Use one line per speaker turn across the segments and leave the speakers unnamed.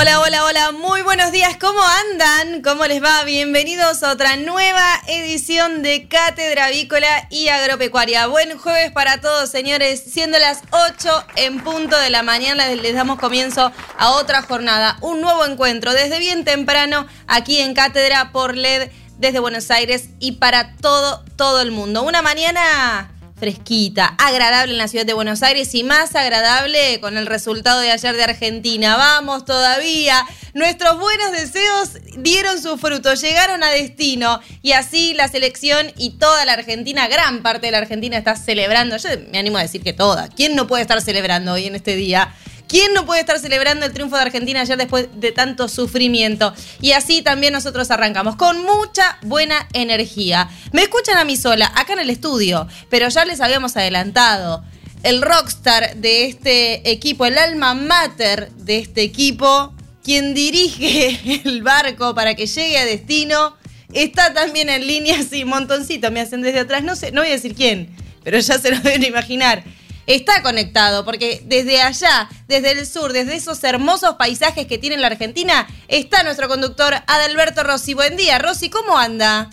Hola, hola, hola, muy buenos días, ¿cómo andan? ¿Cómo les va? Bienvenidos a otra nueva edición de Cátedra Avícola y Agropecuaria. Buen jueves para todos, señores. Siendo las 8 en punto de la mañana, les damos comienzo a otra jornada, un nuevo encuentro desde bien temprano aquí en Cátedra por LED desde Buenos Aires y para todo, todo el mundo. Una mañana fresquita, agradable en la ciudad de Buenos Aires y más agradable con el resultado de ayer de Argentina. Vamos todavía. Nuestros buenos deseos dieron su fruto, llegaron a destino y así la selección y toda la Argentina, gran parte de la Argentina está celebrando. Yo me animo a decir que toda. ¿Quién no puede estar celebrando hoy en este día? ¿Quién no puede estar celebrando el triunfo de Argentina ayer después de tanto sufrimiento? Y así también nosotros arrancamos con mucha buena energía. Me escuchan a mí sola, acá en el estudio, pero ya les habíamos adelantado. El rockstar de este equipo, el alma mater de este equipo, quien dirige el barco para que llegue a destino, está también en línea, sí, montoncito, me hacen desde atrás, no sé, no voy a decir quién, pero ya se lo deben imaginar está conectado, porque desde allá, desde el sur, desde esos hermosos paisajes que tiene la Argentina, está nuestro conductor Adalberto Rossi. Buen día, Rossi, ¿cómo anda?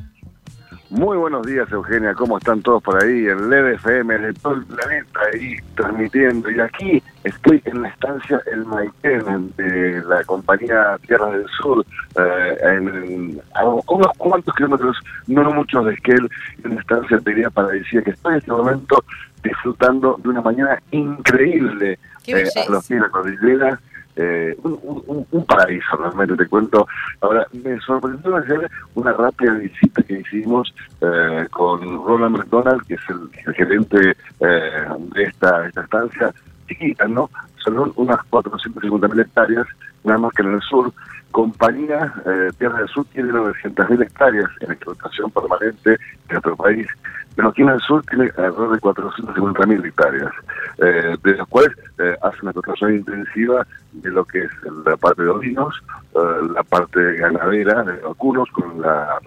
Muy buenos días, Eugenia. ¿Cómo están todos por ahí? En LED FM, de todo el planeta, ahí transmitiendo. Y aquí estoy en la estancia El Maitén, de la compañía Tierra del Sur, eh, en, a unos cuantos kilómetros, no muchos de Esquel, en la estancia para paradisíaca que estoy en este momento disfrutando de una mañana increíble
eh,
a los pies de la cordillera. Eh, un, paraíso realmente te cuento. Ahora me sorprendió hacer una rápida visita que hicimos eh, con Roland McDonald que es el, gerente de esta, esta estancia chiquita no son unas 450 mil hectáreas nada más que en el sur. Compañía Tierra del Sur tiene 900.000 hectáreas en explotación permanente en nuestro país pero aquí en el sur tiene alrededor de 450.000 hectáreas, eh, de las cuales eh, hace una explotación intensiva de lo que es la parte de ovinos, eh, la parte ganadera de vacunos con la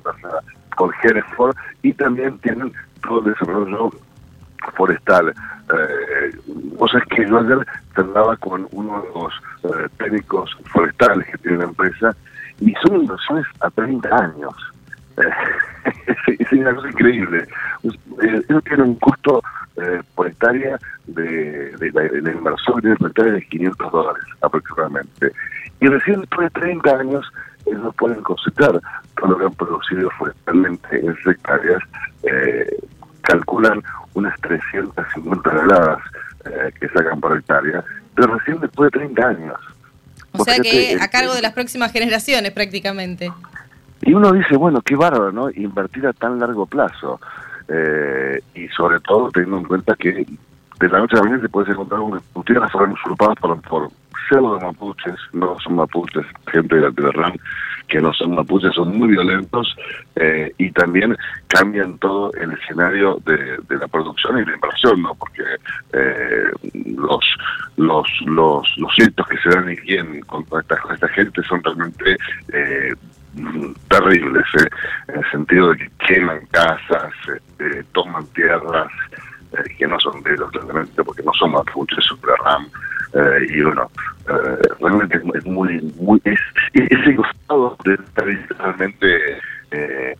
con Hereford y también tienen todo el desarrollo forestal. Eh, o sea, es que yo ayer hablaba con uno de los técnicos forestales que tiene la empresa y son inversiones a 30 años. es, una cosa increíble. Eh, eso tiene un costo eh, por hectárea de, de, la, de inversión de 500 dólares aproximadamente. Y recién después de 30 años ellos pueden cosechar todo lo que han producido forestalmente en hectáreas, eh, calculan unas 350 toneladas eh, que sacan por hectárea, pero recién después de 30 años.
O sea que a cargo de las próximas generaciones prácticamente.
Y uno dice, bueno, qué bárbaro, ¿no? Invertir a tan largo plazo. Eh, y sobre todo teniendo en cuenta que de la noche a la mañana se puede encontrar un, tierras fueron usurpadas por, por de mapuches, no son mapuches, gente de la tierra que no son mapuches, son muy violentos eh, y también cambian todo el escenario de, la producción y la inversión, ¿no? Porque eh, los los los los que se dan aquí en, contra esta, esta gente son realmente eh, terribles, ¿eh? en el sentido de que queman casas, este, toman tierras eh, que no son de ellos realmente, porque no son mapuches, super RAM, eh, y bueno, realmente es muy, muy, es, ese costado de realmente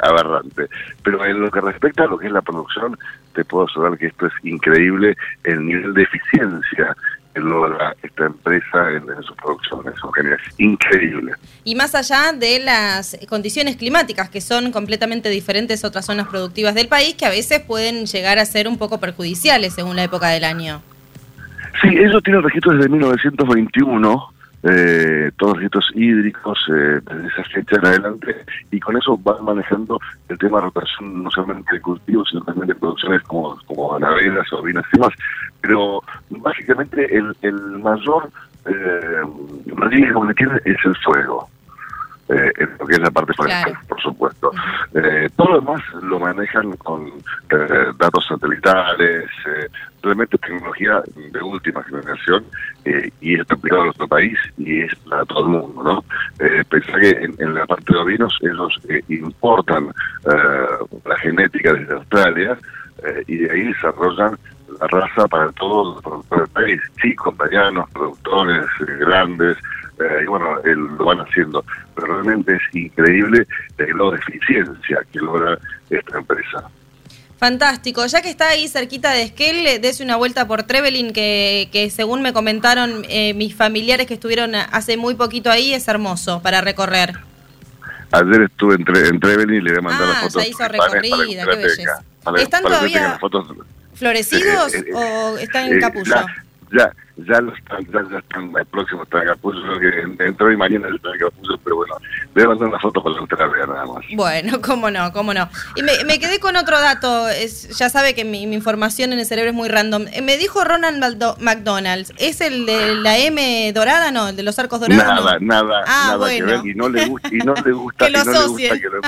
aberrante. Pero en lo que respecta a lo que es la producción, te puedo asegurar que esto es increíble, el nivel de eficiencia logra esta empresa en, sus producciones, geniales, increíble.
Y más allá de las condiciones climáticas, que son completamente diferentes a otras zonas productivas del país, que a veces pueden llegar a ser un poco perjudiciales según la época del año.
Sí, ellos tienen registros desde 1921, eh, todos los registros hídricos eh, desde esa fecha en adelante y con eso van manejando el tema de rotación no solamente de cultivos sino también de producciones como, como ganaderas, ovinas y demás. Pero básicamente el, el mayor eh, riesgo que tiene es el fuego eh, en lo que es la parte forestal, por supuesto. Eh, todo lo demás lo manejan con eh, datos satelitales, eh, realmente tecnología de última generación eh, y está aplicado a nuestro país y es para todo el mundo, ¿no? Pensar que en, en, la parte de ovinos ellos eh, importan la genética desde Australia y de ahí desarrollan la raza para todo, para el país, chicos, medianos, productores, grandes, eh, y bueno, lo van haciendo. Pero realmente es increíble el grado de eficiencia que logra esta empresa.
Fantástico. Ya que está ahí cerquita de Esquel, dese una vuelta por Trevelin, que, que según me comentaron eh, mis familiares que estuvieron hace muy poquito ahí, es hermoso para recorrer.
Ayer estuve en, Tre en Trevelin y le voy a mandar
ah,
las fotos.
ya hizo recorrida, qué belleza. Para, ¿Están para todavía florecidos eh, eh, o están en capullo?
La, ya, ya lo están, ya, ya están el próximo está en Capullo, que entró y mañana en Capullo, pero bueno, voy a mandar una foto para la vea nada más.
Bueno, cómo no, cómo no. Y me, me quedé con otro dato, es, ya sabe que mi, mi, información en el cerebro es muy random. Eh, me dijo Ronald McDonald's, ¿es el de la M dorada, no? ¿El de los arcos dorados?
Nada,
no?
nada,
ah,
nada
bueno.
que ver, y no le gusta, y no le gusta,
que lo
y no le gusta
asocien.
que lo,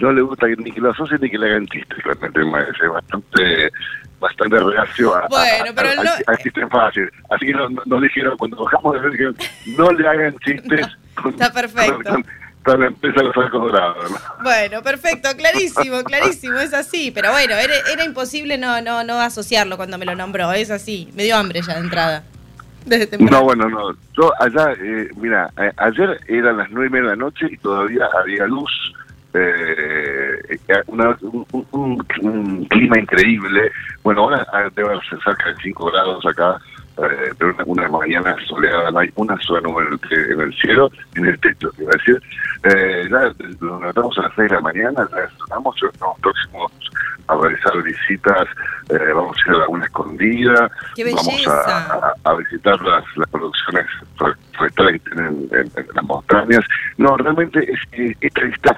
no le gusta que, ni que lo asocien ni que le hagan chistes el es bastante bastante reacio a,
bueno, pero
a,
no...
a, a chistes fáciles. Así que nos, nos dijeron, cuando bajamos de dijeron, no le hagan chistes
Está perfecto.
con, con la empresa de los arcos dorados. ¿no?
Bueno, perfecto, clarísimo, clarísimo, es así. Pero bueno, era, era imposible no, no, no asociarlo cuando me lo nombró, es así. Me dio hambre ya de entrada. Desde temprano.
No, bueno, no. Yo allá, eh, mira, eh, ayer eran las nueve y media de la noche y todavía había luz. Eh, una, un, un, un, clima increíble. Bueno, ahora debe ser cerca de 5 grados acá, eh, pero una, una, mañana soleada, no hay una sola nube en el, en el cielo, en el techo, quiero decir. Eh, ya nos levantamos a las 6 de la mañana, ya estamos, estamos próximos a realizar visitas, eh, vamos a ir a Laguna Escondida, vamos a, a, a, visitar las, las producciones forestales que tienen en, en, las montañas. No, realmente es, es, esta lista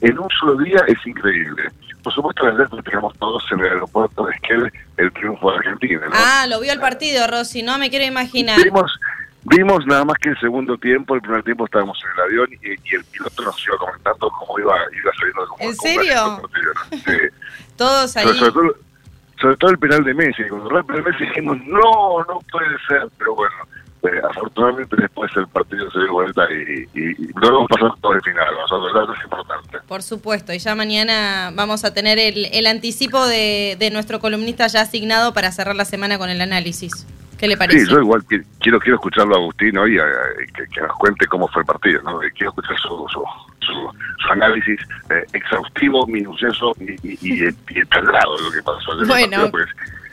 en un solo día es increíble. Por supuesto, ayer tenemos todos en el aeropuerto de Esquel el triunfo de Argentina. ¿no?
Ah, lo vio el partido, Rosy, no me quiero imaginar.
Vimos, Vimos nada más que el segundo tiempo, el primer tiempo estábamos en el avión y, y el piloto nos iba comentando cómo iba, iba saliendo. Cómo,
¿En serio?
Sí.
Todos ahí.
Sobre, sobre, todo, sobre, todo, el penal de Messi. Cuando el penal de Messi dijimos, no, no puede ser. Pero bueno, eh, afortunadamente después el partido se dio vuelta y, y, y luego pasó todo el final. Nosotros, eso es importante.
Por supuesto, y ya mañana vamos a tener el, el anticipo de, de nuestro columnista ya asignado para cerrar la semana con el análisis. ¿Qué le parece?
Sí, yo igual quiero quiero escucharlo a Agustín hoy, a, que, que, nos cuente cómo fue el partido, ¿no? Quiero escuchar su, su, su, su análisis eh, exhaustivo, minucioso y, y, y, y lo que pasó ayer.
Bueno,
partido, pues,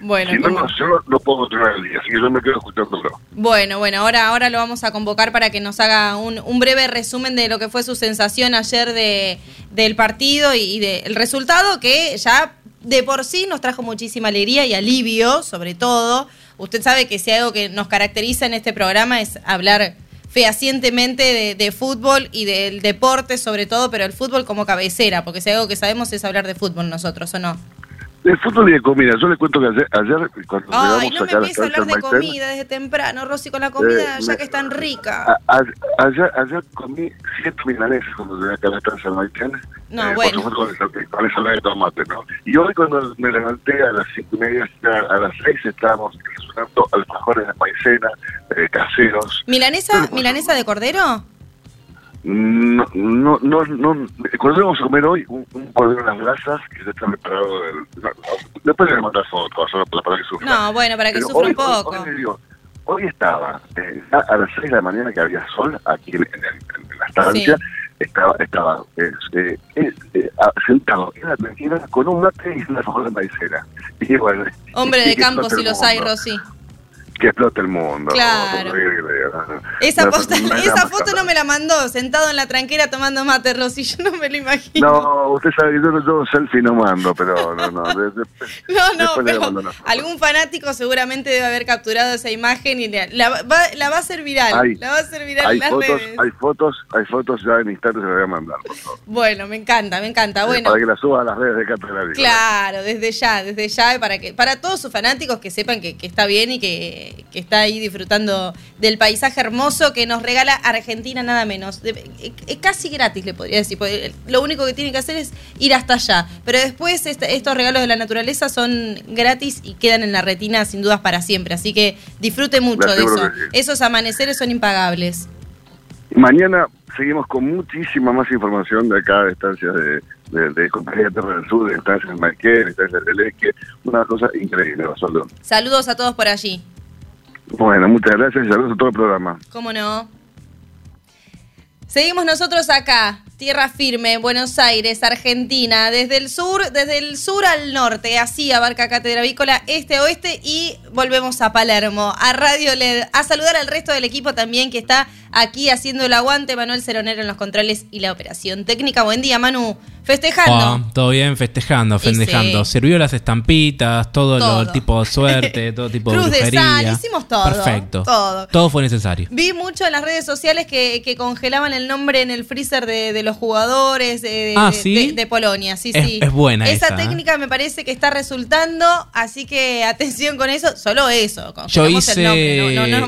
bueno.
Si no, no, yo no, no puedo continuar el día, así que yo me quedo escuchándolo.
Bueno, bueno, ahora, ahora lo vamos a convocar para que nos haga un, un breve resumen de lo que fue su sensación ayer de, del partido y, y del de resultado que ya de por sí nos trajo muchísima alegría y alivio, sobre todo. Usted sabe que si algo que nos caracteriza en este programa es hablar fehacientemente de, de, fútbol y del deporte sobre todo, pero el fútbol como cabecera, porque si algo que sabemos es hablar de fútbol nosotros, ¿o no?
De fútbol y de comida. Yo le cuento que ayer, ayer cuando
Ay, no me empieces a hablar de comida desde temprano, Rosy, con la comida, eh, ya me, que es tan rica.
A, a, ayer, ayer comí siete milanesas cuando llegué acá a la de Maitén.
No, eh, bueno.
Con, con esa de tomate, ¿no? Y hoy cuando me levanté a las cinco y media, a las seis estábamos desayunando alfajores de maicena, eh, caseros.
¿Milanesa, ¿Milanesa de cordero?
No, no, no, no. Cuando vamos a comer hoy, un, un cordero en las brasas que ya está preparado. No, después le mandar fotos para, para que sufra.
No, bueno, para que Pero sufra
hoy,
un poco.
Hoy, hoy, digo, hoy estaba eh, a las 6 de la mañana que había sol aquí en, en, en la estancia. Sí. Estaba, estaba eh, eh, sentado en la tranquila con un mate y una de maicena. Y bueno,
Hombre de campo, si los hay, Rosy.
Que explote el mundo.
Claro. Esa, esa foto no me la mandó, sentado en la tranquera tomando mate, Rosy. Yo no me lo imagino.
No, usted sabe que yo, yo selfie no mando, pero no, no.
no, no, pero algún fanático seguramente debe haber capturado esa imagen y la, va, la va a hacer viral. Hay, la va a hacer viral
hay fotos, Hay fotos, hay fotos ya en instantes se las voy a mandar, por favor.
Bueno, me encanta, me encanta. Bueno.
Para que la suba a las redes de Catedral.
Claro, desde ya, desde ya, para que para todos sus fanáticos que sepan que, que está bien y que que, está ahí disfrutando del paisaje hermoso que nos regala Argentina nada menos. Es casi gratis, le podría decir. Lo único que tiene que hacer es ir hasta allá. Pero después este, estos regalos de la naturaleza son gratis y quedan en la retina sin dudas para siempre. Así que disfrute mucho de eso. Esos amaneceres son impagables.
Mañana seguimos con muchísima más información de acá, de estancias de, de, de Compañía Terra del Sur, de estancias de Marqués, de estancias de Leque. Una cosa increíble,
Saludos a todos por allí.
Bueno, muchas gracias y saludos a todo el programa.
¿Cómo no? Seguimos nosotros acá, tierra firme, Buenos Aires, Argentina, desde el sur, desde el sur al norte, así abarca Cátedra Vícola, este oeste y volvemos a Palermo, a Radio LED, a saludar al resto del equipo también que está aquí haciendo el aguante, Manuel Ceronero en los controles y la operación técnica. Buen día, Manu. Festejando.
Oh, todo bien, festejando, festejando. Sirvió las estampitas, todo, lo tipo de suerte, todo tipo de brujería.
hicimos todo.
Perfecto. Todo. Todo fue necesario.
Vi mucho en las redes sociales que, congelaban el nombre en el freezer de, los jugadores de,
ah,
de, Polonia. Sí,
es,
sí.
Es buena
esa.
¿eh?
técnica me parece que está resultando, así que atención con eso. Solo eso.
Yo hice,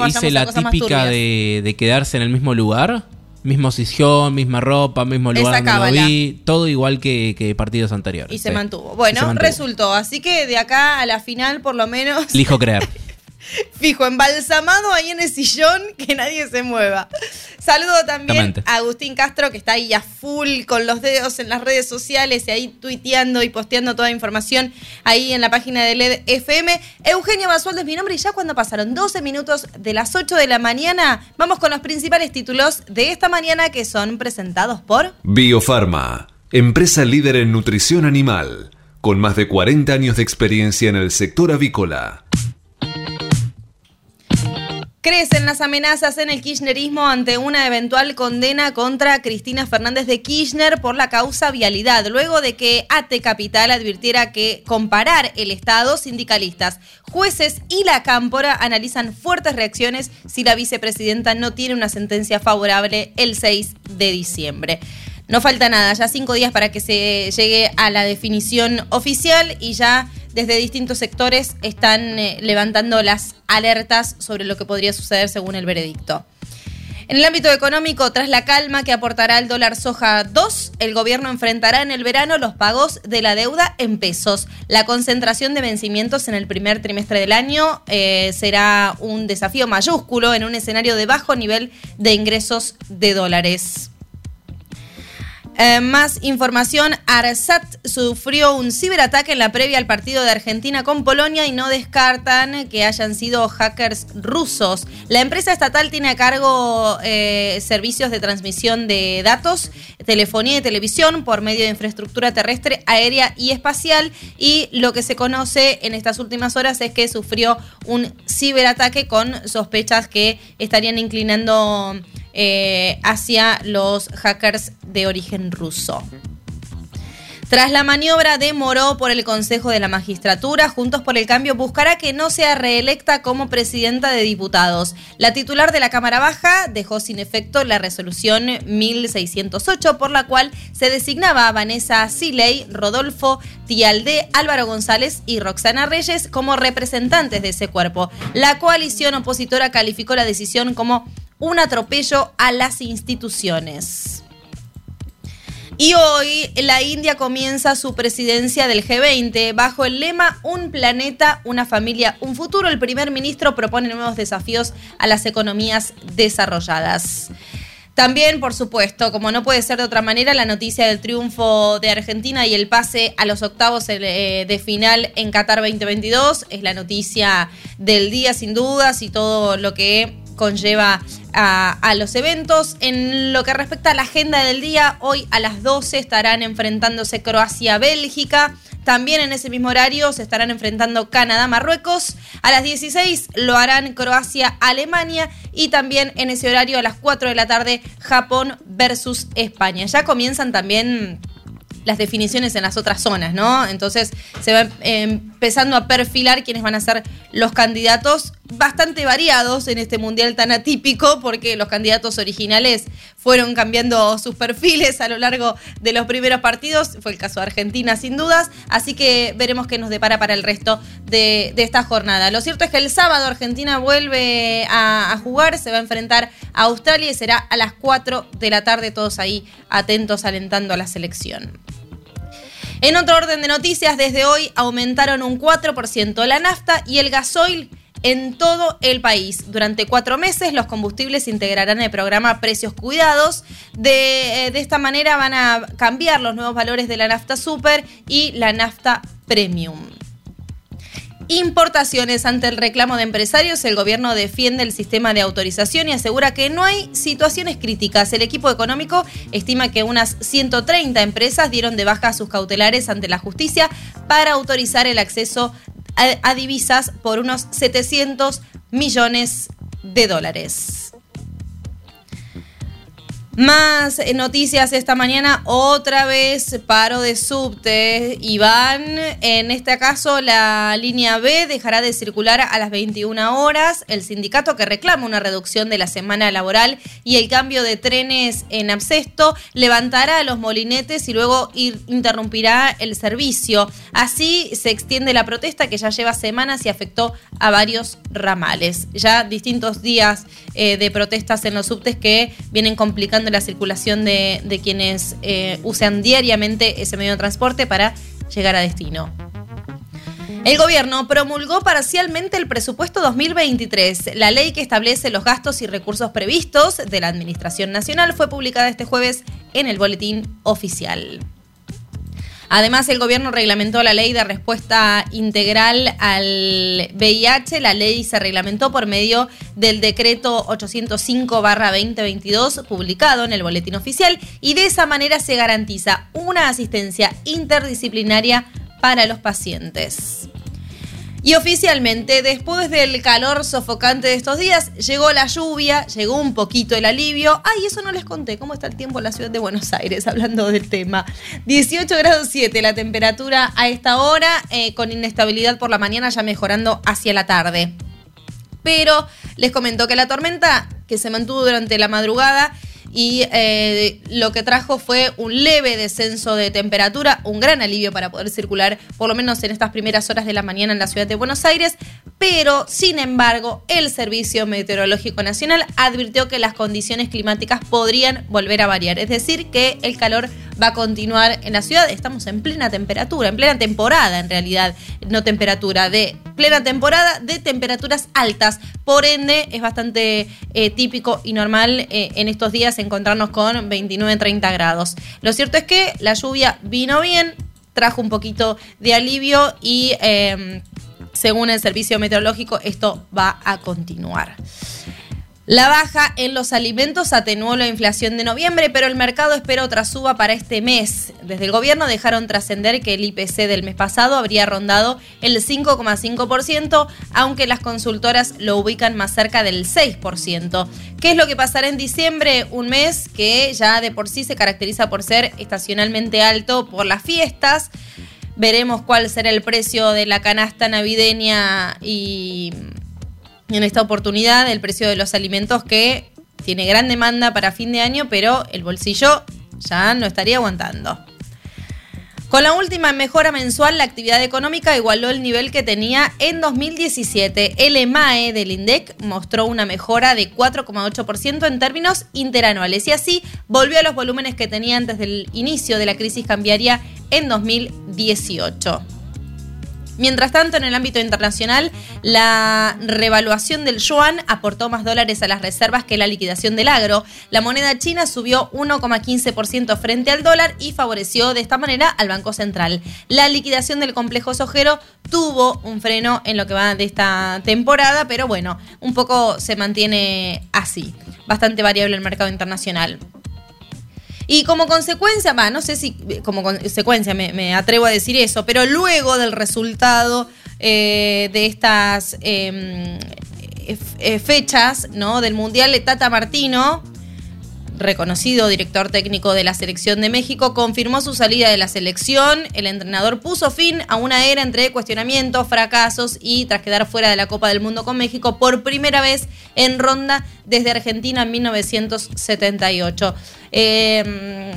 hice la típica de quedarse en el mismo lugar Mismo sillón, misma ropa, mismo lugar donde lo vi, todo igual que, partidos anteriores.
Y se mantuvo. Bueno, resultó. Así que de acá a la final, por lo menos.
Elijo creer.
Fijo, embalsamado ahí en el sillón, que nadie se mueva. Saludo también a Agustín Castro, que está ahí a full con los dedos en las redes sociales y ahí tuiteando y posteando toda la información ahí en la página de LED FM. Eugenia Basualdo es mi nombre y ya cuando pasaron 12 minutos de las 8 de la mañana, vamos con los principales títulos de esta mañana que son presentados por
Biofarma, empresa líder en nutrición animal, con más de 40 años de experiencia en el sector avícola.
Crecen las amenazas en el kirchnerismo ante una eventual condena contra Cristina Fernández de Kirchner por la causa vialidad, luego de que ATE Capital advirtiera que comparar el Estado, sindicalistas, jueces y la cámpora analizan fuertes reacciones si la vicepresidenta no tiene una sentencia favorable el 6 de diciembre. No falta nada, ya cinco días para que se llegue a la definición oficial y ya desde distintos sectores están eh, levantando las alertas sobre lo que podría suceder según el veredicto. En el ámbito económico, tras la calma que aportará el dólar soja 2, el gobierno enfrentará en el verano los pagos de la deuda en pesos. La concentración de vencimientos en el primer trimestre del año eh, será un desafío mayúsculo en un escenario de bajo nivel de ingresos de dólares. Eh, más información, Arsat sufrió un ciberataque en la previa al partido de Argentina con Polonia y no descartan que hayan sido hackers rusos. La empresa estatal tiene a cargo eh, servicios de transmisión de datos, telefonía y televisión por medio de infraestructura terrestre, aérea y espacial y lo que se conoce en estas últimas horas es que sufrió un ciberataque con sospechas que estarían inclinando eh, hacia los hackers de origen ruso. Tras la maniobra de Moró por el Consejo de la Magistratura, Juntos por el Cambio buscará que no sea reelecta como presidenta de diputados. La titular de la Cámara Baja dejó sin efecto la resolución 1608 por la cual se designaba a Vanessa Siley, Rodolfo Tialde, Álvaro González y Roxana Reyes como representantes de ese cuerpo. La coalición opositora calificó la decisión como un atropello a las instituciones. Y hoy la India comienza su presidencia del G20 bajo el lema Un planeta, una familia, un futuro. El primer ministro propone nuevos desafíos a las economías desarrolladas. También, por supuesto, como no puede ser de otra manera, la noticia del triunfo de Argentina y el pase a los octavos eh, de final en Qatar 2022 es la noticia del día, sin dudas, y todo lo que conlleva a, los eventos. En lo que respecta a la agenda del día, hoy a las 12 estarán enfrentándose Croacia-Bélgica. También en ese mismo horario se estarán enfrentando Canadá-Marruecos. A las 16 lo harán Croacia-Alemania. Y también en ese horario a las 4 de la tarde Japón versus España. Ya comienzan también las definiciones en las otras zonas, ¿no? Entonces se va empezando a perfilar quiénes van a ser los candidatos bastante variados en este mundial tan atípico, porque los candidatos originales fueron cambiando sus perfiles a lo largo de los primeros partidos. Fue el caso de Argentina, sin dudas. Así que veremos qué nos depara para el resto de, esta jornada. Lo cierto es que el sábado Argentina vuelve a, a jugar, se va a enfrentar a Australia y será a las 4 de la tarde, todos ahí atentos, alentando a la selección. En otro orden de noticias, desde hoy aumentaron un 4% la nafta y el gasoil en todo el país. Durante cuatro meses los combustibles integrarán el programa Precios Cuidados. De, eh, de, esta manera van a cambiar los nuevos valores de la nafta super y la nafta premium. Importaciones ante el reclamo de empresarios, el gobierno defiende el sistema de autorización y asegura que no hay situaciones críticas. El equipo económico estima que unas 130 empresas dieron de baja sus cautelares ante la justicia para autorizar el acceso a, divisas por unos 700 millones de dólares. Más noticias esta mañana, otra vez paro de subte. Iván, en este caso la línea B dejará de circular a las 21 horas. El sindicato que reclama una reducción de la semana laboral y el cambio de trenes en absesto levantará los molinetes y luego interrumpirá el servicio. Así se extiende la protesta que ya lleva semanas y afectó a varios ramales. Ya distintos días eh, de protestas en los subtes que vienen complicando la circulación de, quienes eh, usan diariamente ese medio de transporte para llegar a destino. El gobierno promulgó parcialmente el presupuesto 2023. La ley que establece los gastos y recursos previstos de la Administración Nacional fue publicada este jueves en el Boletín Oficial. Además, el gobierno reglamentó la ley de respuesta integral al VIH. La ley se reglamentó por medio del decreto 805-2022 publicado en el boletín oficial y de esa manera se garantiza una asistencia interdisciplinaria para los pacientes. Y oficialmente, después del calor sofocante de estos días, llegó la lluvia, llegó un poquito el alivio. Ay, eso no les conté, cómo está el tiempo en la ciudad de Buenos Aires, hablando del tema. 18 grados 7 la temperatura a esta hora, eh, con inestabilidad por la mañana, ya mejorando hacia la tarde. Pero les comentó que la tormenta, que se mantuvo durante la madrugada, y eh, lo que trajo fue un leve descenso de temperatura, un gran alivio para poder circular, por lo menos en estas primeras horas de la mañana en la ciudad de Buenos Aires, pero sin embargo el Servicio Meteorológico Nacional advirtió que las condiciones climáticas podrían volver a variar, es decir, que el calor va a continuar en la ciudad, estamos en plena temperatura, en plena temporada en realidad, no temperatura, de plena temporada de temperaturas altas, por ende es bastante eh, típico y normal eh, en estos días encontrarnos con 29-30 grados. Lo cierto es que la lluvia vino bien, trajo un poquito de alivio y em, según el servicio meteorológico esto va a continuar. La baja en los alimentos atenuó la inflación de noviembre, pero el mercado espera otra suba para este mes. Desde el gobierno dejaron trascender que el IPC del mes pasado habría rondado el 5,5%, aunque las consultoras lo ubican más cerca del 6%. ¿Qué es lo que pasará en diciembre? Un mes que ya de por sí se caracteriza por ser estacionalmente alto por las fiestas. Veremos cuál será el precio de la canasta navideña y en esta oportunidad el precio de los alimentos que tiene gran demanda para fin de año, pero el bolsillo ya no estaría aguantando. Con la última mejora mensual, la actividad económica igualó el nivel que tenía en 2017. El EMAE del INDEC mostró una mejora de 4,8% en términos interanuales y así volvió a los volúmenes que tenía antes del inicio de la crisis cambiaria en 2018. Mientras tanto, en el ámbito internacional, la revaluación del yuan aportó más dólares a las reservas que la liquidación del agro. La moneda china subió 1,15% frente al dólar y favoreció de esta manera al Banco Central. La liquidación del complejo sojero tuvo un freno en lo que va de esta temporada, pero bueno, un poco se mantiene así. Bastante variable el mercado internacional. Y como consecuencia, va, no sé si como consecuencia me, atrevo a decir eso, pero luego del resultado eh, de estas em, fechas ¿no? del Mundial, Tata Martino reconocido director técnico de la selección de México, confirmó su salida de la selección. El entrenador puso fin a una era entre cuestionamientos, fracasos y tras quedar fuera de la Copa del Mundo con México por primera vez en ronda desde Argentina en 1978. Em,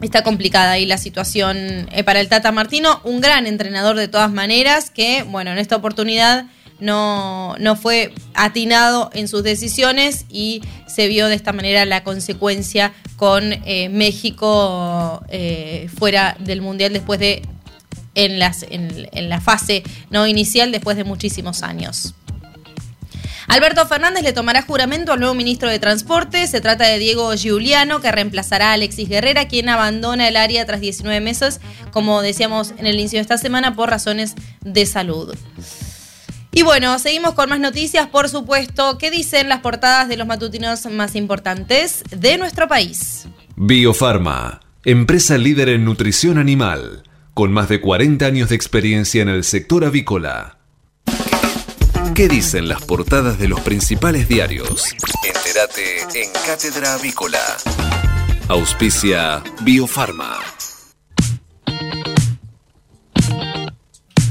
está complicada ahí la situación eh, para el Tata Martino, un gran entrenador de todas maneras que, bueno, en esta oportunidad no, no fue atinado en sus decisiones y se vio de esta manera la consecuencia con eh, México eh, fuera del Mundial después de en, las, en, la fase no inicial después de muchísimos años. Alberto Fernández le tomará juramento al nuevo ministro de Transporte. Se trata de Diego Giuliano, que reemplazará a Alexis Guerrera, quien abandona el área tras 19 meses, como decíamos en el inicio de esta semana, por razones de salud. Y bueno, seguimos con más noticias, por supuesto. ¿Qué dicen las portadas de los matutinos más importantes de nuestro país?
Biofarma, empresa líder en nutrición animal, con más de 40 años de experiencia en el sector avícola. ¿Qué dicen las portadas de los principales diarios? Entérate en Cátedra Avícola. Auspicia Biofarma.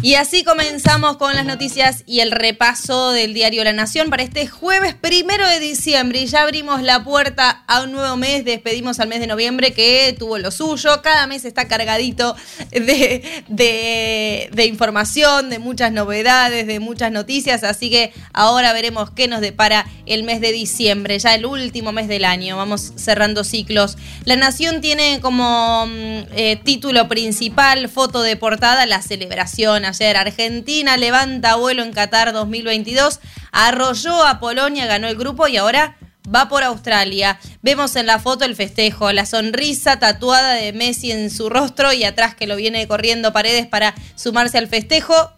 Y así comenzamos con las noticias y el repaso del diario La Nación para este jueves primero de diciembre. Y ya abrimos la puerta a un nuevo mes, despedimos al mes de noviembre que tuvo lo suyo. Cada mes está cargadito de, de, información, de muchas novedades, de muchas noticias. Así que ahora veremos qué nos depara el mes de diciembre, ya el último mes del año. Vamos cerrando ciclos. La Nación tiene como mm, eh, título principal, foto de portada, la celebración Argentina levanta vuelo en Qatar 2022, arrolló a Polonia, ganó el grupo y ahora va por Australia. Vemos en la foto el festejo, la sonrisa tatuada de Messi en su rostro y atrás que lo viene corriendo paredes para sumarse al festejo.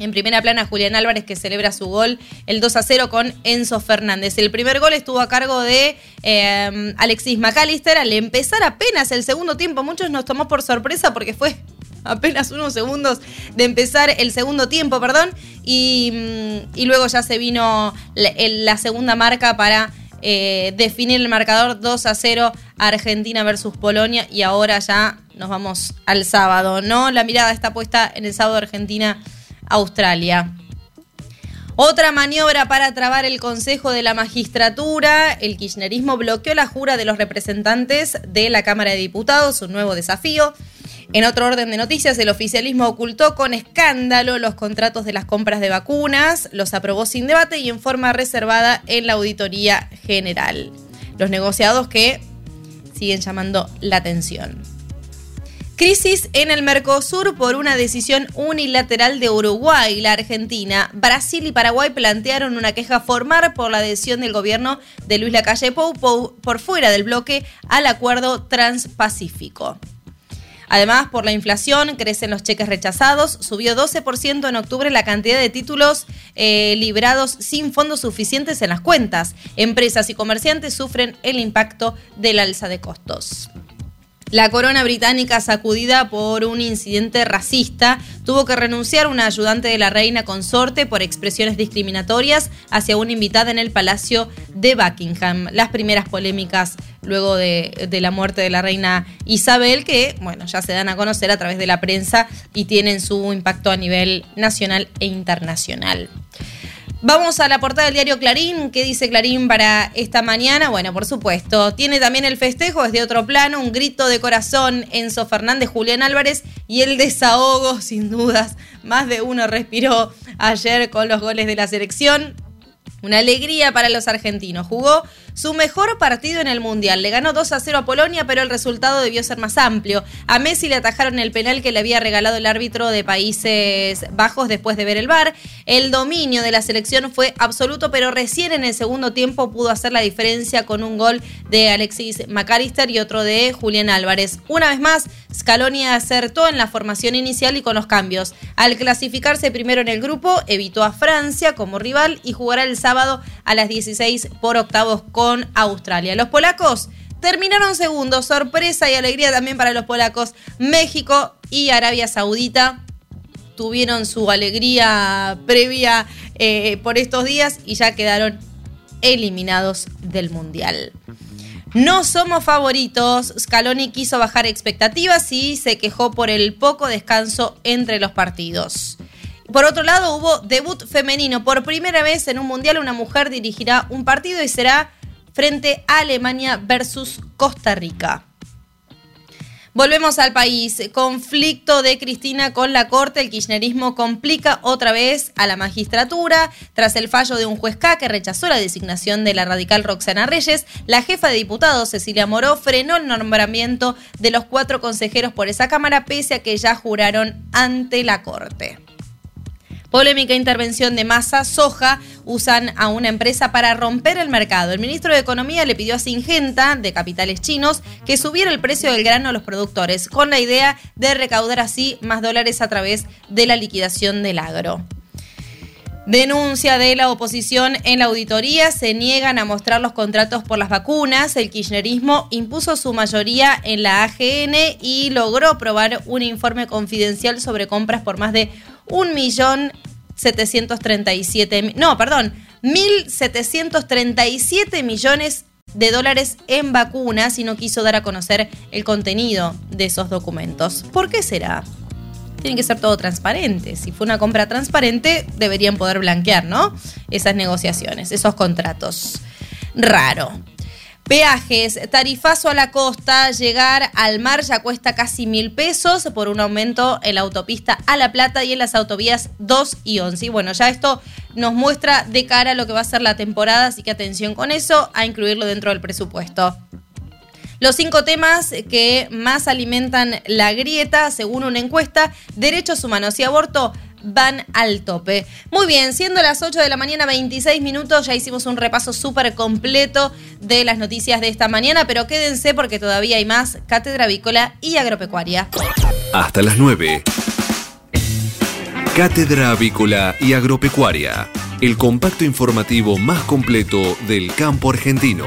En primera plana, Julián Álvarez que celebra su gol, el 2 a 0 con Enzo Fernández. El primer gol estuvo a cargo de eh, Alexis McAllister al empezar apenas el segundo tiempo. Muchos nos tomó por sorpresa porque fue apenas unos segundos de empezar el segundo tiempo, perdón, y, mm, luego ya se vino la, segunda marca para eh, definir el marcador 2 a 0 Argentina versus Polonia y ahora ya nos vamos al sábado, ¿no? La mirada está puesta en el sábado Argentina-Australia. Otra maniobra para trabar el Consejo de la Magistratura. El kirchnerismo bloqueó la jura de los representantes de la Cámara de Diputados, un nuevo desafío. En otro orden de noticias, el oficialismo ocultó con escándalo los contratos de las compras de vacunas, los aprobó sin debate y en forma reservada en la Auditoría General. Los negociados que siguen llamando la atención. Crisis en el Mercosur por una decisión unilateral de Uruguay. La Argentina, Brasil y Paraguay plantearon una queja formal por la adhesión del gobierno de Luis Lacalle Pou por fuera del bloque al acuerdo transpacífico. Además, por la inflación, crecen los cheques rechazados. Subió 12% en octubre la cantidad de títulos eh, librados sin fondos suficientes en las cuentas. Empresas y comerciantes sufren el impacto del alza de costos. La corona británica, sacudida por un incidente racista, tuvo que renunciar una ayudante de la reina consorte por expresiones discriminatorias hacia una invitada en el Palacio de Buckingham. Las primeras polémicas luego de, la muerte de la reina Isabel, que bueno, ya se dan a conocer a través de la prensa y tienen su impacto a nivel nacional e internacional. Vamos a la portada del diario Clarín. ¿Qué dice Clarín para esta mañana? Bueno, por supuesto, tiene también el festejo desde otro plano, un grito de corazón Enzo Fernández, Julián Álvarez y el desahogo, sin dudas. Más de uno respiró ayer con los goles de la selección. Una alegría para los argentinos. Jugó su mejor partido en el Mundial. Le ganó 2 a 0 a Polonia, pero el resultado debió ser más amplio. A Messi le atajaron el penal que le había regalado el árbitro de Países Bajos después de ver el VAR. El dominio de la selección fue absoluto, pero recién en el segundo tiempo pudo hacer la diferencia con un gol de Alexis McAllister y otro de Julián Álvarez. Una vez más, Scaloni acertó en la formación inicial y con los cambios. Al clasificarse primero en el grupo, evitó a Francia como rival y jugará el sábado a las 16 por octavos Australia. Los polacos terminaron segundos, sorpresa y alegría también para los polacos. México y Arabia Saudita tuvieron su alegría previa eh, por estos días y ya quedaron eliminados del Mundial. No somos favoritos. Scaloni quiso bajar expectativas y se quejó por el poco descanso entre los partidos. Por otro lado, hubo debut femenino. Por primera vez en un mundial, una mujer dirigirá un partido y será frente a Alemania versus Costa Rica. Volvemos al país. Conflicto de Cristina con la Corte. El kirchnerismo complica otra vez a la magistratura. Tras el fallo de un juez K que rechazó la designación de la radical Roxana Reyes, la jefa de diputados, Cecilia Moró, frenó el nombramiento de los cuatro consejeros por esa Cámara, pese a que ya juraron ante la Corte. Polémica intervención de masa soja usan a una empresa para romper el mercado. El ministro de Economía le pidió a Singenta, de capitales chinos, que subiera el precio del grano a los productores, con la idea de recaudar así más dólares a través de la liquidación del agro. Denuncia de la oposición en la auditoría, se niegan a mostrar los contratos por las vacunas. El kirchnerismo impuso su mayoría en la AGN y logró aprobar un informe confidencial sobre compras por más de un millón 737, no, perdón, 1.737 millones de dólares en vacunas y no quiso dar a conocer el contenido de esos documentos. ¿Por qué será? Tiene que ser todo transparente. Si fue una compra transparente, deberían poder blanquear, ¿no? Esas negociaciones, esos contratos. Raro. Peajes, tarifazo a la costa, llegar al mar ya cuesta casi mil pesos por un aumento en la autopista a La Plata y en las autovías 2 y 11. Y bueno, ya esto nos muestra de cara lo que va a ser la temporada, así que atención con eso, a incluirlo dentro del presupuesto. Los cinco temas que más alimentan la grieta, según una encuesta, derechos humanos y aborto, van al tope. Muy bien, siendo las 8 de la mañana 26 minutos, ya hicimos un repaso súper completo de las noticias de esta mañana, pero quédense porque todavía hay más Cátedra Avícola y Agropecuaria.
Hasta las 9. Cátedra Avícola y Agropecuaria, el compacto informativo más completo del campo argentino.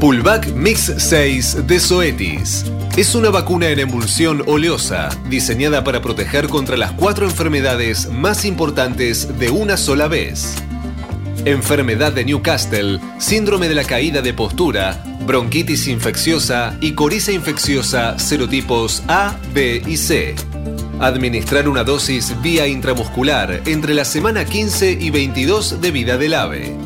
Pullback Mix 6 de Zoetis. Es una vacuna en emulsión oleosa, diseñada para proteger contra las cuatro enfermedades más importantes de una sola vez. Enfermedad de Newcastle, síndrome de la caída de postura, bronquitis infecciosa y coriza infecciosa serotipos A, B y C. Administrar una dosis vía intramuscular entre la semana 15 y 22 de vida del ave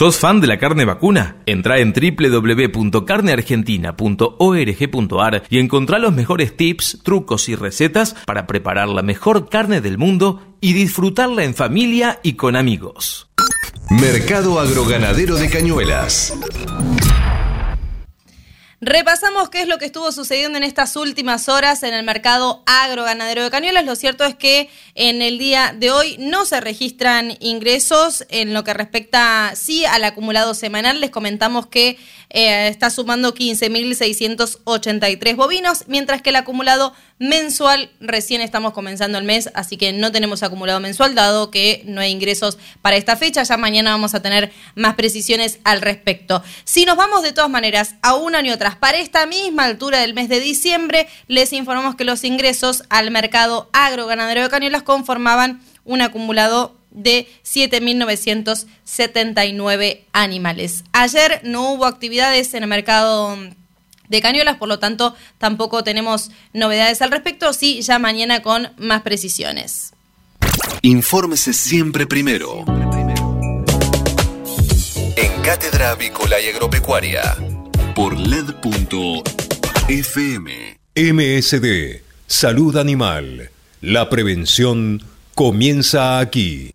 ¿Sos fan de la carne vacuna? Entra en www.carneargentina.org.ar y encontrá los mejores tips, trucos y recetas para preparar la mejor carne del mundo y disfrutarla en familia y con amigos.
Mercado Agroganadero de Cañuelas.
Repasamos qué es lo que estuvo sucediendo en estas últimas horas en el mercado agroganadero de Cañuelas. Lo cierto es que en el día de hoy no se registran ingresos en lo que respecta sí al acumulado semanal. Les comentamos que eh, está sumando 15.683 bovinos, mientras que el acumulado mensual recién estamos comenzando el mes, así que no tenemos acumulado mensual, dado que no hay ingresos para esta fecha. Ya mañana vamos a tener más precisiones al respecto. Si nos vamos de todas maneras a un año atrás, para esta misma altura del mes de diciembre, les informamos que los ingresos al mercado agroganadero de cañuelas conformaban un acumulado de 7.979 animales. Ayer no hubo actividades en el mercado de cañuelas, por lo tanto tampoco tenemos novedades al respecto, sí ya mañana con más precisiones.
Infórmese siempre primero. En Cátedra Avícola y Agropecuaria por LED.fm.
MSD, Salud Animal. La prevención comienza aquí.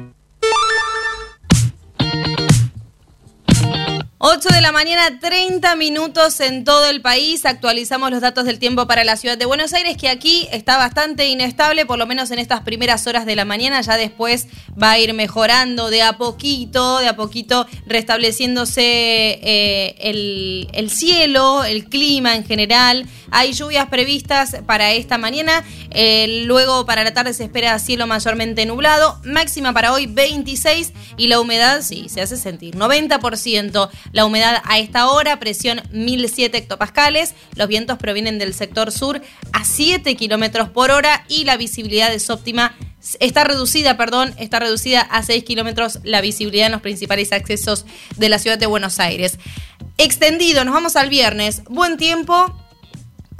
8 de la mañana, 30 minutos en todo el país. Actualizamos los datos del tiempo para la ciudad de Buenos Aires, que aquí está bastante inestable, por lo menos en estas primeras horas de la mañana. Ya después va a ir mejorando de a poquito, de a poquito restableciéndose eh, el, el cielo, el clima en general. Hay lluvias previstas para esta mañana. Eh, luego para la tarde se espera cielo mayormente nublado. Máxima para hoy 26 y la humedad, sí, se hace sentir. 90% la humedad a esta hora, presión 1007 hectopascales. Los vientos provienen del sector sur a 7 kilómetros por hora y la visibilidad es óptima está reducida, perdón, está reducida a 6 kilómetros la visibilidad en los principales accesos de la ciudad de Buenos Aires. Extendido, nos vamos al viernes. Buen tiempo,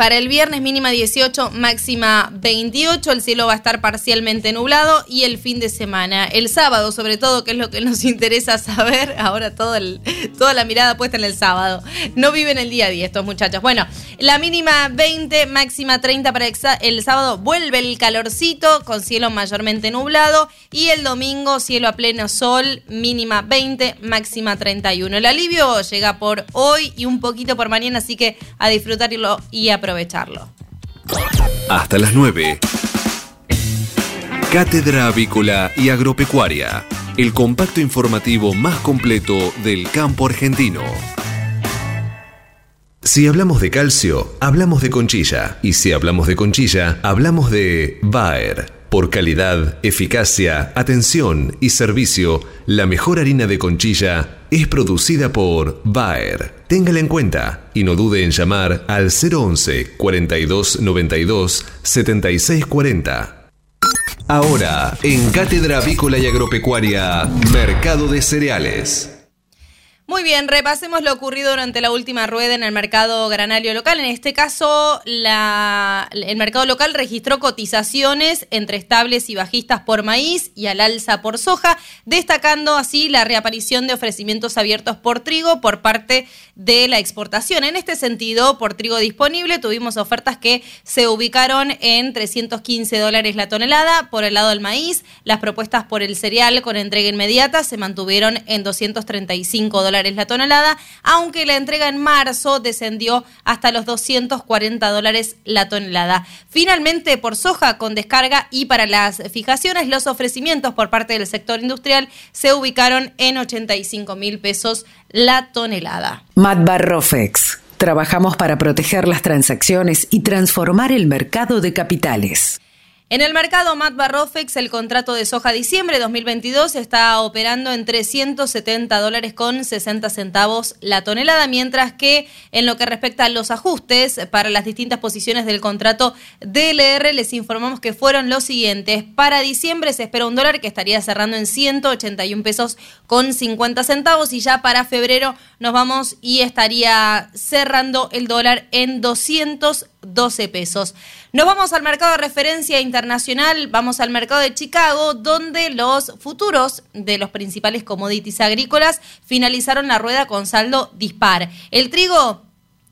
para el viernes mínima 18, máxima 28, el cielo va a estar parcialmente nublado y el fin de semana, el sábado sobre todo, que es lo que nos interesa saber, ahora todo toda la mirada puesta en el sábado. No viven el día a día estos muchachos. Bueno, la mínima 20, máxima 30 para el sábado, vuelve el calorcito con cielo mayormente nublado y el domingo cielo a pleno sol, mínima 20, máxima 31. El alivio llega por hoy y un poquito por mañana, así que a disfrutarlo y aprovecharlo
Hasta las 9. Cátedra Avícola y Agropecuaria, el compacto informativo más completo del campo argentino. Si hablamos de calcio, hablamos de conchilla. Y si hablamos de conchilla, hablamos de Bayer. Por calidad, eficacia, atención y servicio, la mejor harina de conchilla es producida por Bayer. Téngala en cuenta y no dude en llamar al 011 42 92 76 40. Ahora, en Cátedra Avícola y Agropecuaria, Mercado de Cereales.
Muy bien, repasemos lo ocurrido durante la última rueda en el mercado granario local. En este caso, el mercado local registró cotizaciones entre estables y bajistas por maíz y al alza por soja, destacando así la reaparición de ofrecimientos abiertos por trigo por parte de la exportación. En este sentido, por trigo disponible, tuvimos ofertas que se ubicaron en 315 dólares la tonelada. Por el lado del maíz, las propuestas por el cereal con entrega inmediata se mantuvieron en 235 dólares la tonelada, aunque la entrega en marzo descendió hasta los 240 dólares la tonelada. Finalmente, por soja con descarga y para las fijaciones, los ofrecimientos por parte del sector industrial se ubicaron en 85 mil pesos la tonelada.
Matbarrofex. Trabajamos para proteger las transacciones y transformar el mercado de capitales.
En el mercado Mat Barrofex, el contrato de soja diciembre 2022 está operando en 370 dólares con 60 centavos la tonelada, mientras que en lo que respecta a los ajustes para las distintas posiciones del contrato DLR, les informamos que fueron los siguientes. Para diciembre se espera un dólar que estaría cerrando en 181 pesos con 50 centavos y ya para febrero nos vamos y estaría cerrando el dólar en 212 pesos. Nos vamos al mercado de referencia internacional, vamos al mercado de Chicago, donde los futuros de los principales commodities agrícolas finalizaron la rueda con saldo dispar. El trigo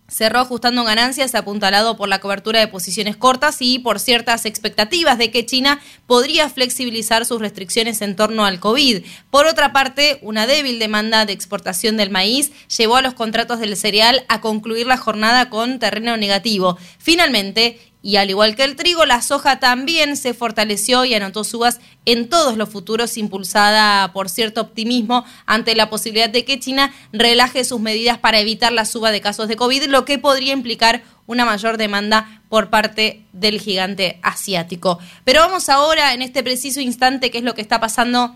cerró ajustando ganancias apuntalado por la cobertura de posiciones cortas y por ciertas expectativas de que China podría flexibilizar sus restricciones en torno al COVID. Por otra parte, una débil demanda de exportación del maíz llevó a los contratos del cereal a concluir la jornada con terreno negativo. Finalmente, y al igual que el trigo, la soja también se fortaleció y anotó subas en todos los futuros, impulsada por cierto optimismo ante la posibilidad de que China relaje sus medidas para evitar la suba de casos de COVID, lo que podría implicar una mayor demanda por parte del gigante asiático. Pero vamos ahora, en este preciso instante, qué es lo que está pasando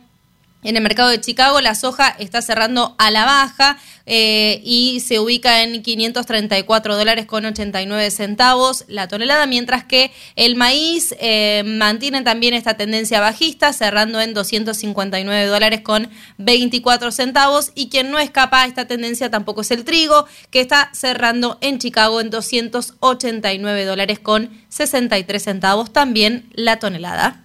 en el mercado de Chicago la soja está cerrando a la baja eh, y se ubica en 534 dólares con 89 centavos la tonelada, mientras que el maíz eh, mantiene también esta tendencia bajista, cerrando en 259 dólares con 24 centavos. Y quien no escapa a esta tendencia tampoco es el trigo, que está cerrando en Chicago en 289 dólares con 63 centavos también la tonelada.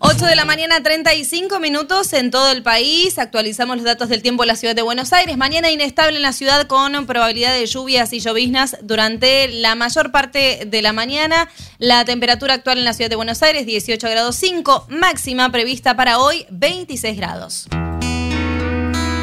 8 de la mañana, 35 minutos en todo el país. Actualizamos los datos del tiempo en la ciudad de Buenos Aires. Mañana inestable en la ciudad con probabilidad de lluvias y lloviznas durante la mayor parte de la mañana. La temperatura actual en la ciudad de Buenos Aires, 18 grados 5. Máxima prevista para hoy, 26 grados.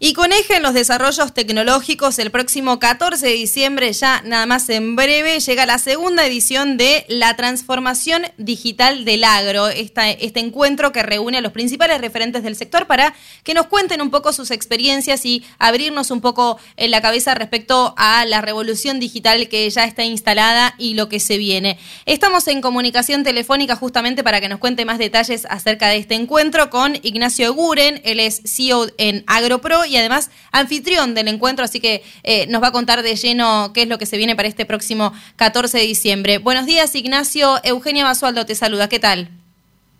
Y con eje en los desarrollos tecnológicos, el próximo 14 de diciembre, ya nada más en breve, llega la segunda edición de la transformación digital del agro, este encuentro que reúne a los principales referentes del sector para que nos cuenten un poco sus experiencias y abrirnos un poco en la cabeza respecto a la revolución digital que ya está instalada y lo que se viene. Estamos en comunicación telefónica justamente para que nos cuente más detalles acerca de este encuentro con Ignacio Guren, él es CEO en AgroPro y además anfitrión del encuentro, así que eh, nos va a contar de lleno qué es lo que se viene para este próximo 14 de diciembre. Buenos días, Ignacio. Eugenia Basualdo te saluda. ¿Qué tal?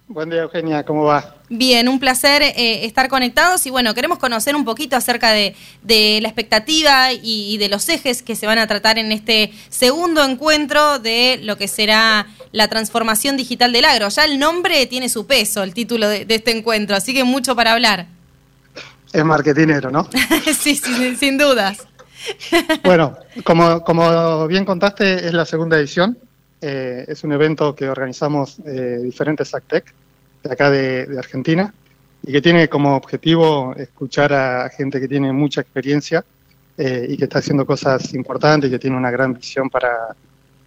Buen día, Eugenia. ¿Cómo va?
Bien, un placer eh, estar conectados y bueno, queremos conocer un poquito acerca de, la expectativa y, de los ejes que se van a tratar en este segundo encuentro de lo que será la transformación digital del agro. Ya el nombre tiene su peso, el título de este encuentro, así que mucho para hablar
es marketinero, ¿no?
sí, sí, sin dudas.
bueno, como, como bien contaste, es la segunda edición. Eh, es un evento que organizamos eh, diferentes ACTEC de acá de, Argentina y que tiene como objetivo escuchar a gente que tiene mucha experiencia eh, y que está haciendo cosas importantes y que tiene una gran visión para,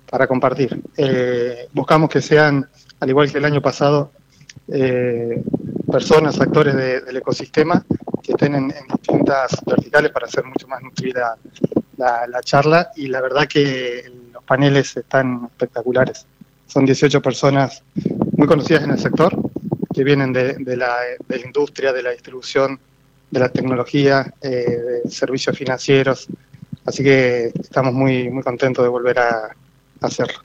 para compartir. buscamos que sean, al igual que el año pasado, personas, actores del ecosistema que estén en, distintas verticales para hacer mucho más nutrida la, charla y la verdad que los paneles están espectaculares. Son 18 personas muy conocidas en el sector que vienen de, la, industria, de la distribución, de la tecnología, eh, de servicios financieros. Así que estamos muy, muy contentos de volver a, hacerlo.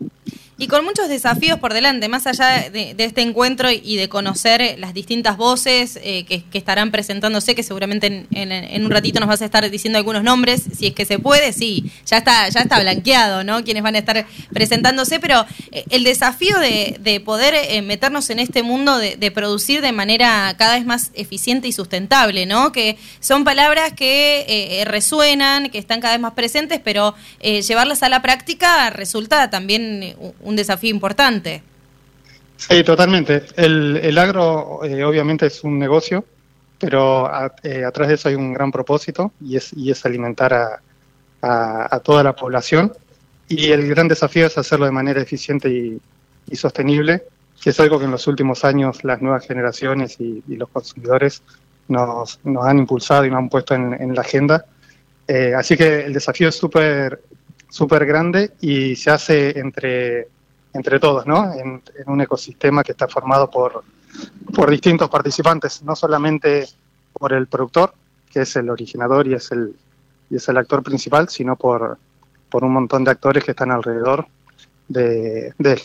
Y con muchos desafíos por delante, más allá de, este encuentro y de conocer las distintas voces eh, que, estarán presentándose, que seguramente en, un ratito nos vas a estar diciendo algunos nombres, si es que se puede, sí, ya está, ya está blanqueado, ¿no? Quienes van a estar presentándose, pero eh, el desafío de, poder eh, meternos en este mundo de, de, producir de manera cada vez más eficiente y sustentable, ¿no? Que son palabras que resuenan, que están cada vez más presentes, pero llevarlas a la práctica resulta también desafío importante.
Sí, totalmente. El, agro eh, obviamente es un negocio, pero eh, atrás de eso hay un gran propósito y es, y es alimentar a, a, toda la población. Y el gran desafío es hacerlo de manera eficiente y, sostenible, que es algo que en los últimos años las nuevas generaciones y, los consumidores nos, nos, han impulsado y nos han puesto en, la agenda. Eh, así que el desafío es súper súper grande y se hace entre entre todos, ¿no? En, un ecosistema que está formado por, por distintos participantes, no solamente por el productor, que es el originador y es el, y es el actor principal, sino por, por un montón de actores que están alrededor de, de él.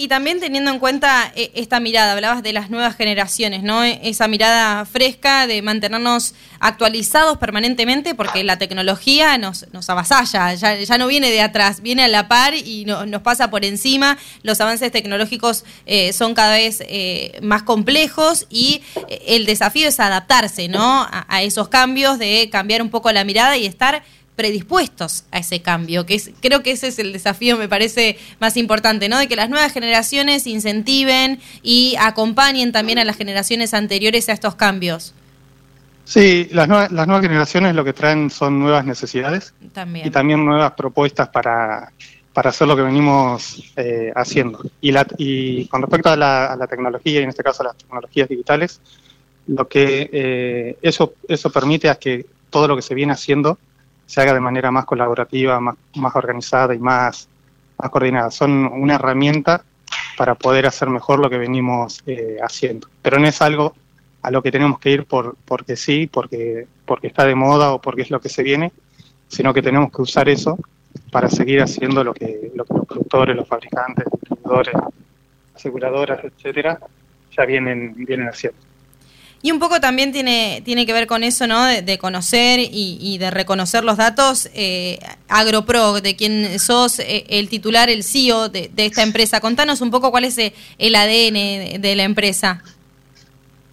Y también teniendo en cuenta eh, esta mirada, hablabas de las nuevas generaciones, ¿no? E, esa mirada fresca de mantenernos actualizados permanentemente porque la tecnología nos, nos avasalla, ya, no viene de atrás, viene a la par y nos pasa por encima. Los avances tecnológicos eh, son cada vez eh, más complejos y el desafío es adaptarse, ¿no? a esos cambios, de cambiar un poco la mirada y estar predispuestos a ese cambio, que es, creo que ese es el desafío, me parece más importante, ¿no? De que las nuevas generaciones incentiven y acompañen también a las generaciones anteriores a estos cambios.
Sí, las, nuevas, las nuevas generaciones lo que traen son nuevas necesidades y también nuevas propuestas para, para hacer lo que venimos eh, haciendo. Y, la, y con respecto a la, tecnología, y en este caso a las tecnologías digitales, lo que eh, eso, eso permite es que todo lo que se viene haciendo se haga de manera más colaborativa, más, más organizada y más, más coordinada. Son una herramienta para poder hacer mejor lo que venimos eh, haciendo. Pero no es algo a lo que tenemos que ir por porque sí, porque, porque está de moda o porque es lo que se viene, sino que tenemos que usar eso para seguir haciendo lo que, lo que los productores, los fabricantes, los distribuidores, aseguradoras, etcétera, ya vienen, vienen haciendo.
Y un poco también tiene, tiene que ver con eso, ¿no? De, conocer y, de reconocer los datos. Eh, AgroPro, de quien sos eh, el titular, el CEO de, esta empresa. Contanos un poco cuál es eh, el ADN de, la empresa.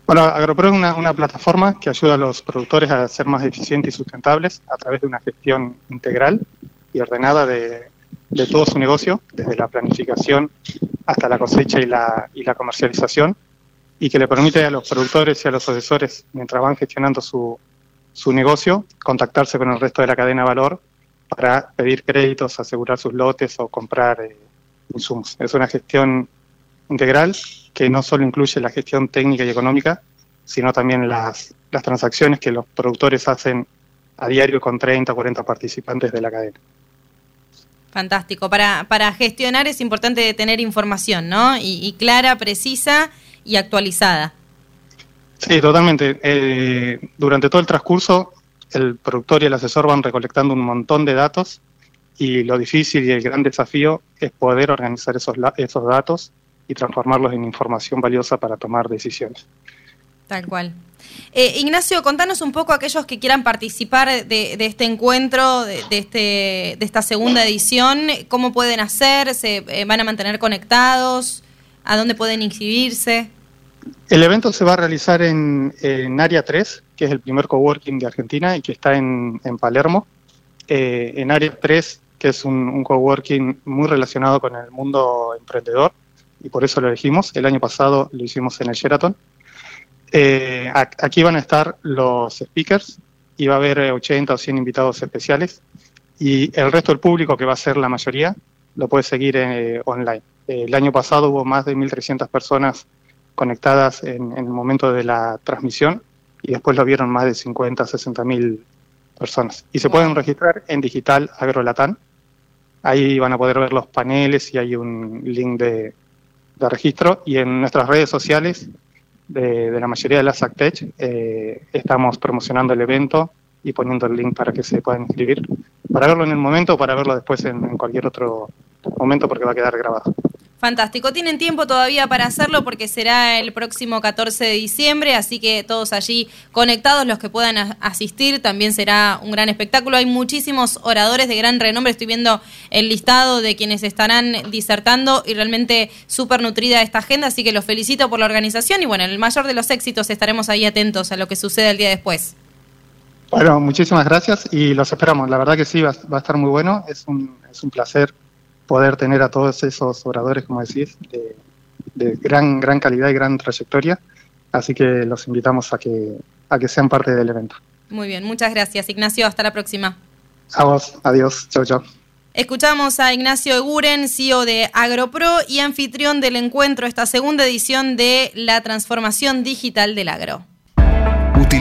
Bueno, AgroPro es una, plataforma que ayuda a los productores a ser más eficientes y sustentables a través de una gestión integral y ordenada de, de todo su negocio, desde la planificación hasta la cosecha y la, y la comercialización y que le permite a los productores y a los asesores, mientras van gestionando su, su negocio, contactarse con el resto de la cadena de valor para pedir créditos, asegurar sus lotes o comprar eh, insumos. Es una gestión integral que no solo incluye la gestión técnica y económica, sino también las, las transacciones que los productores hacen a diario con 30 o 40 participantes de la cadena.
Fantástico. Para, para gestionar es importante tener información, ¿no? Y, y clara, precisa y actualizada.
Sí, totalmente. Eh, durante todo el transcurso, el productor y el asesor van recolectando un montón de datos y lo difícil y el gran desafío es poder organizar esos, esos datos y transformarlos en información valiosa para tomar decisiones.
Tal cual. Eh, Ignacio, contanos un poco a aquellos que quieran participar de, este encuentro, de, este, de esta segunda edición, cómo pueden hacer, se eh, van a mantener conectados, a dónde pueden inscribirse.
El evento se va a realizar en, Área 3, que es el primer coworking de Argentina y que está en, Palermo. Eh, en Área 3, que es un, coworking muy relacionado con el mundo emprendedor, y por eso lo elegimos. El año pasado lo hicimos en el Sheraton. Eh, aquí van a estar los speakers y va a haber 80 o 100 invitados especiales y el resto del público, que va a ser la mayoría, lo puede seguir eh, online. el año pasado hubo más de 1.300 personas conectadas en, el momento de la transmisión y después lo vieron más de 50, 60 mil personas. Y se pueden registrar en Digital Agrolatán. Ahí van a poder ver los paneles y hay un link de, registro. Y en nuestras redes sociales de, la mayoría de las ACTECH eh, estamos promocionando el evento y poniendo el link para que se puedan inscribir, para verlo en el momento o para verlo después en, cualquier otro momento porque va a quedar grabado.
Fantástico. Tienen tiempo todavía para hacerlo porque será el próximo 14 de diciembre, así que todos allí conectados, los que puedan asistir, también será un gran espectáculo. Hay muchísimos oradores de gran renombre, estoy viendo el listado de quienes estarán disertando y realmente súper nutrida esta agenda, así que los felicito por la organización y bueno, en el mayor de los éxitos estaremos ahí atentos a lo que sucede el día después.
Bueno, muchísimas gracias y los esperamos. La verdad que sí, va, va a estar muy bueno. Es un, es un placer poder tener a todos esos oradores, como decís, de, gran, gran calidad y gran trayectoria. Así que los invitamos a que, a que sean parte del evento.
Muy bien, muchas gracias Ignacio, hasta la próxima.
A vos, adiós, chao, chao.
Escuchamos a Ignacio Eguren, CEO de AgroPro y anfitrión del encuentro, esta segunda edición de la transformación digital del agro.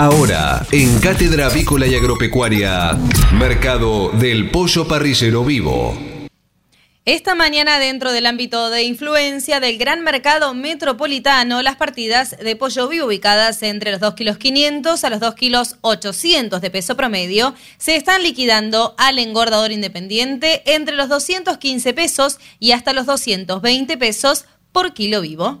Ahora, en Cátedra Avícola y Agropecuaria, Mercado del Pollo Parrillero Vivo.
Esta mañana, dentro del ámbito de influencia del gran mercado metropolitano, las partidas de pollo vivo ubicadas entre los 2 kilos 500 a los 2 kilos 800 de peso promedio se están liquidando al engordador independiente entre los 215 pesos y hasta los 220 pesos por kilo vivo.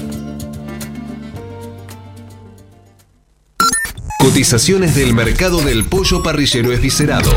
Cotizaciones del mercado del pollo parrillero esviscerado.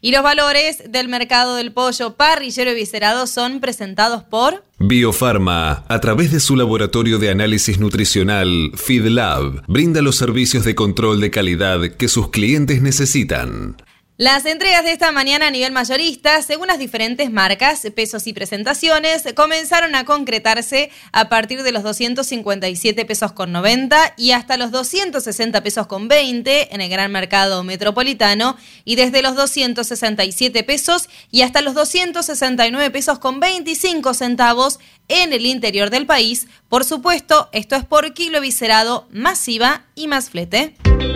Y los valores del mercado del pollo parrillero viscerado son presentados por
Biofarma, a través de su laboratorio de análisis nutricional FeedLab, brinda los servicios de control de calidad que sus clientes necesitan.
Las entregas de esta mañana a nivel mayorista, según las diferentes marcas, pesos y presentaciones, comenzaron a concretarse a partir de los 257 pesos con 90 y hasta los 260 pesos con 20 en el gran mercado metropolitano y desde los 267 pesos y hasta los 269 pesos con 25 centavos en el interior del país. Por supuesto, esto es por kilo viscerado, masiva y más flete.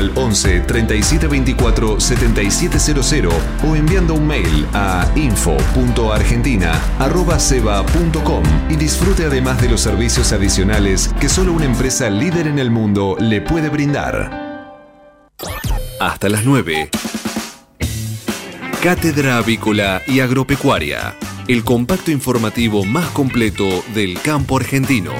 al 11 37 24 7700 o enviando un mail a info.argentina.ceba.com y disfrute además de los servicios adicionales que solo una empresa líder en el mundo le puede brindar. Hasta las 9. Cátedra Avícola y Agropecuaria, el compacto informativo más completo del campo argentino.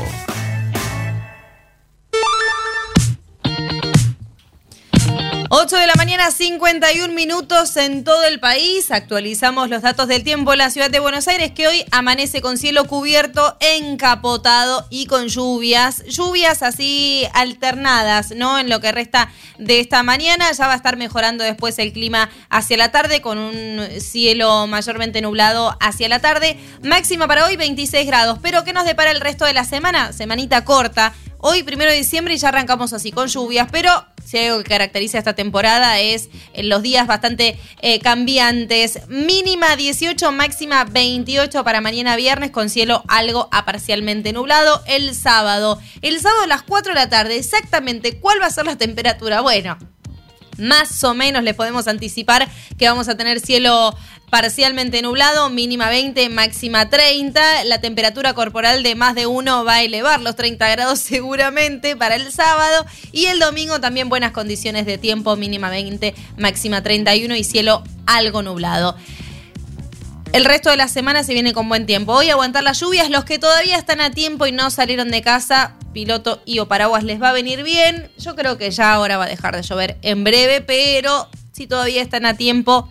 8 de la mañana, 51 minutos en todo el país. Actualizamos los datos del tiempo en la ciudad de Buenos Aires, que hoy amanece con cielo cubierto, encapotado y con lluvias. Lluvias así alternadas, ¿no? En lo que resta de esta mañana. Ya va a estar mejorando después el clima hacia la tarde, con un cielo mayormente nublado hacia la tarde. Máxima para hoy, 26 grados. Pero, ¿qué nos depara el resto de la semana? Semanita corta. Hoy, primero de diciembre, y ya arrancamos así con lluvias, pero si algo que caracteriza esta temporada es eh, los días bastante eh, cambiantes. Mínima 18, máxima 28 para mañana viernes con cielo algo a parcialmente nublado. El sábado, el sábado a las 4 de la tarde, exactamente cuál va a ser la temperatura. Bueno, más o menos les podemos anticipar que vamos a tener cielo parcialmente nublado, mínima 20, máxima 30. La temperatura corporal de más de uno va a elevar los 30 grados seguramente para el sábado. Y el domingo también buenas condiciones de tiempo, mínima 20, máxima 31 y cielo algo nublado. El resto de la semana se viene con buen tiempo. Hoy aguantar las lluvias. Los que todavía están a tiempo y no salieron de casa, piloto y o paraguas les va a venir bien. Yo creo que ya ahora va a dejar de llover en breve, pero si todavía están a tiempo,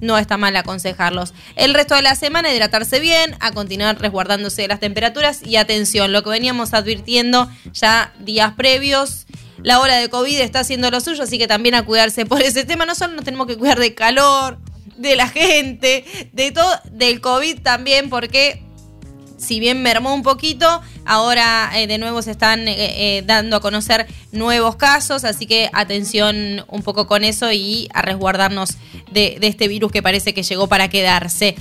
no está mal aconsejarlos. El resto de la semana hidratarse bien, a continuar resguardándose de las temperaturas y atención, lo que veníamos advirtiendo ya días previos. La hora de COVID está haciendo lo suyo, así que también a cuidarse por ese tema. No solo nos tenemos que cuidar de calor, de la gente, de todo, del COVID también, porque si bien mermó un poquito, ahora eh, de nuevo se están eh, eh, dando a conocer nuevos casos, así que atención un poco con eso y a resguardarnos de, este virus que parece que llegó para quedarse.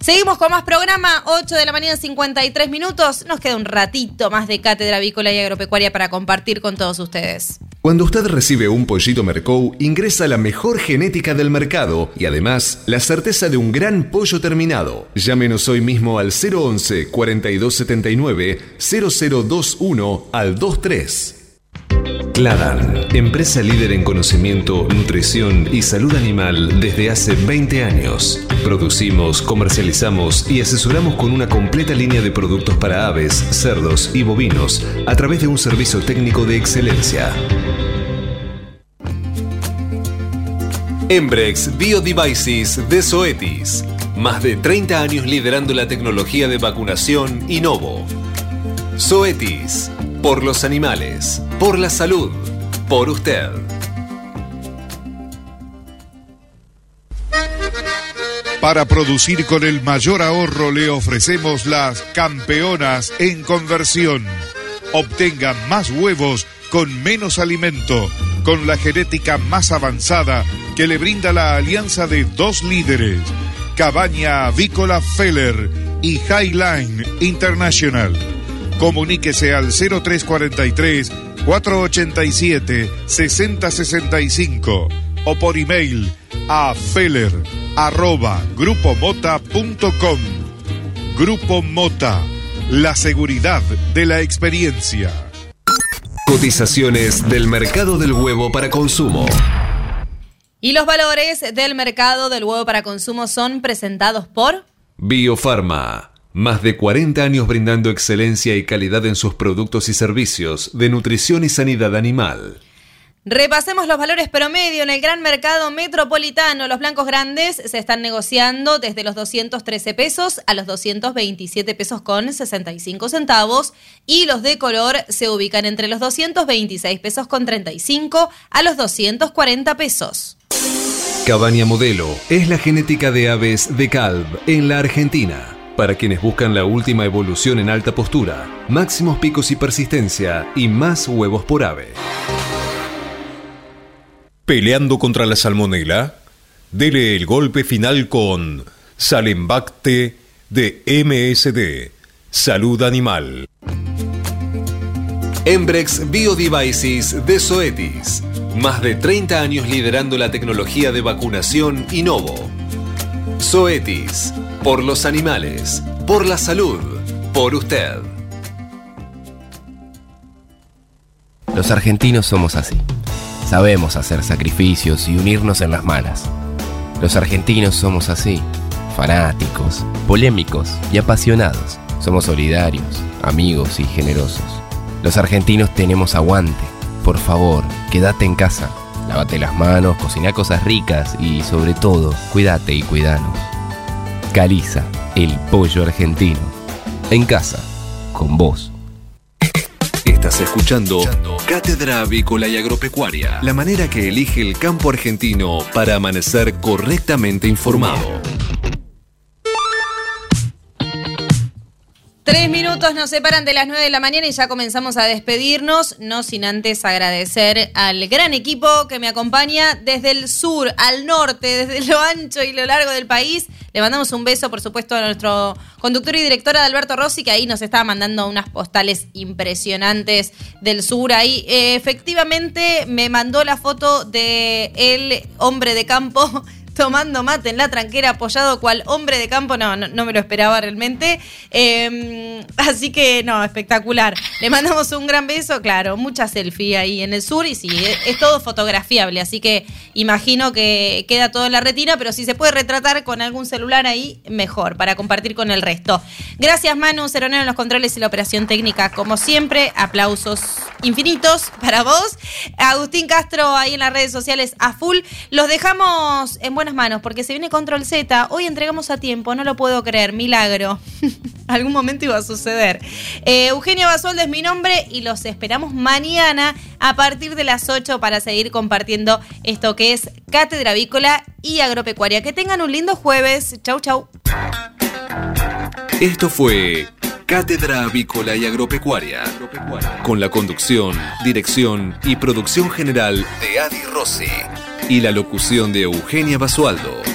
Seguimos con más programa, 8 de la mañana 53 minutos, nos queda un ratito más de Cátedra Avícola y Agropecuaria para compartir con todos ustedes.
Cuando usted recibe un pollito Mercou, ingresa la mejor genética del mercado y además la certeza de un gran pollo terminado. Llámenos hoy mismo al 011 4279 0021 al 23. Cladan, empresa líder en conocimiento, nutrición y salud animal desde hace 20 años. Producimos, comercializamos y asesoramos con una completa línea de productos para aves, cerdos y bovinos a través de un servicio técnico de excelencia. Embrex Biodevices de Zoetis. Más de 30 años liderando la tecnología de vacunación Innovo. Zoetis. Por los animales. Por la salud. Por usted.
Para producir con el mayor ahorro le ofrecemos las campeonas en conversión. Obtenga más huevos con menos alimento, con la genética más avanzada que le brinda la alianza de dos líderes, Cabaña Avícola Feller y Highline International. Comuníquese al 0343 487 6065 o por email a feller arroba grupomota.com. Grupo Mota, la seguridad de la experiencia.
Cotizaciones del mercado del huevo para consumo.
Y los valores del mercado del huevo para consumo son presentados por
Biofarma. Más de 40 años brindando excelencia y calidad en sus productos y servicios de nutrición y sanidad animal.
Repasemos los valores promedio en el gran mercado metropolitano. Los blancos grandes se están negociando desde los 213 pesos a los 227 pesos con 65 centavos y los de color se ubican entre los 226 pesos con 35 a los 240 pesos.
Cabaña Modelo es la genética de aves de Calv en la Argentina. Para quienes buscan la última evolución en alta postura, máximos picos y persistencia y más huevos por ave.
Peleando contra la salmonela, dele el golpe final con Salembacte de MSD, Salud Animal.
Embrex Biodevices de Zoetis. Más de 30 años liderando la tecnología de vacunación Innovo. Zoetis. Por los animales. Por la salud. Por usted.
Los argentinos somos así. Sabemos hacer sacrificios y unirnos en las malas. Los argentinos somos así, fanáticos, polémicos y apasionados. Somos solidarios, amigos y generosos. Los argentinos tenemos aguante. Por favor, quédate en casa. Lávate las manos, cocina cosas ricas y sobre todo, cuídate y cuidanos. Caliza, el pollo argentino. En casa, con vos.
Estás escuchando Cátedra Avícola y Agropecuaria, la manera que elige el campo argentino para amanecer correctamente informado.
Tres minutos nos separan de las nueve de la mañana y ya comenzamos a despedirnos, no sin antes agradecer al gran equipo que me acompaña desde el sur al norte, desde lo ancho y lo largo del país. Le mandamos un beso, por supuesto, a nuestro conductor y directora Alberto Rossi, que ahí nos estaba mandando unas postales impresionantes del sur. Ahí eh, efectivamente me mandó la foto de el hombre de campo tomando mate en la tranquera, apoyado cual hombre de campo. No, no, me lo esperaba realmente. Em, así que, no, espectacular. Le mandamos un gran beso, claro, mucha selfie ahí en el sur y sí, es, todo fotografiable, así que imagino que queda todo en la retina, pero si se puede retratar con algún celular ahí, mejor, para compartir con el resto. Gracias Manu Ceronero en los controles y la operación técnica, como siempre, aplausos infinitos para vos. Agustín Castro ahí en las redes sociales a full. Los dejamos en buenas buenas manos porque se viene Control Z. Hoy entregamos a tiempo, no lo puedo creer, milagro. Algún momento iba a suceder. Eh, Eugenia Basualdo es mi nombre y los esperamos mañana a partir de las 8 para seguir compartiendo esto que es Cátedra Avícola y Agropecuaria. Que tengan un lindo jueves. Chau, chau.
Esto fue Cátedra Avícola y Agropecuaria, con la conducción, dirección y producción general de Adi Rossi y la locución de Eugenia Basualdo.